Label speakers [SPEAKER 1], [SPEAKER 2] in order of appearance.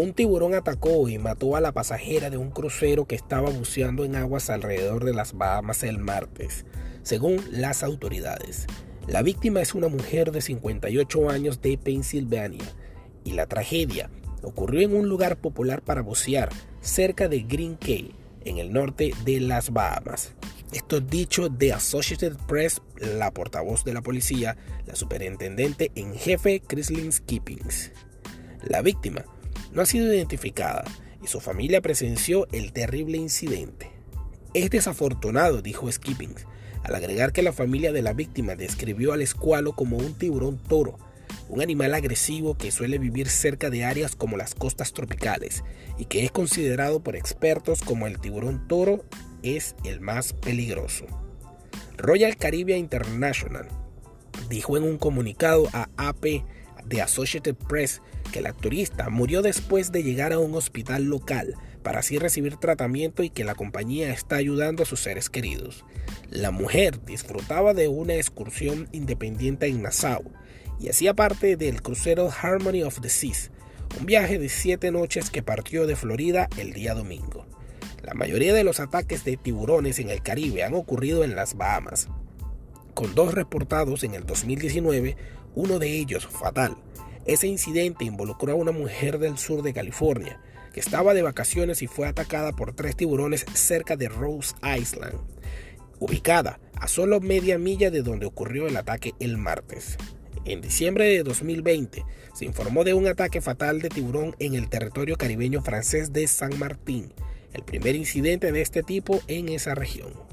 [SPEAKER 1] Un tiburón atacó y mató a la pasajera de un crucero que estaba buceando en aguas alrededor de las Bahamas el martes, según las autoridades. La víctima es una mujer de 58 años de Pensilvania y la tragedia ocurrió en un lugar popular para bucear cerca de Green Cay, en el norte de las Bahamas. Esto dicho de Associated Press, la portavoz de la policía, la superintendente en jefe Chrislyn Skippings. La víctima no ha sido identificada y su familia presenció el terrible incidente. Es desafortunado, dijo Skipping, al agregar que la familia de la víctima describió al escualo como un tiburón toro, un animal agresivo que suele vivir cerca de áreas como las costas tropicales y que es considerado por expertos como el tiburón toro es el más peligroso. Royal Caribbean International dijo en un comunicado a AP de Associated Press que la turista murió después de llegar a un hospital local para así recibir tratamiento y que la compañía está ayudando a sus seres queridos. La mujer disfrutaba de una excursión independiente en Nassau y hacía parte del crucero Harmony of the Seas, un viaje de siete noches que partió de Florida el día domingo. La mayoría de los ataques de tiburones en el Caribe han ocurrido en las Bahamas, con dos reportados en el 2019, uno de ellos fatal. Ese incidente involucró a una mujer del sur de California, que estaba de vacaciones y fue atacada por tres tiburones cerca de Rose Island, ubicada a solo media milla de donde ocurrió el ataque el martes. En diciembre de 2020 se informó de un ataque fatal de tiburón en el territorio caribeño francés de San Martín, el primer incidente de este tipo en esa región.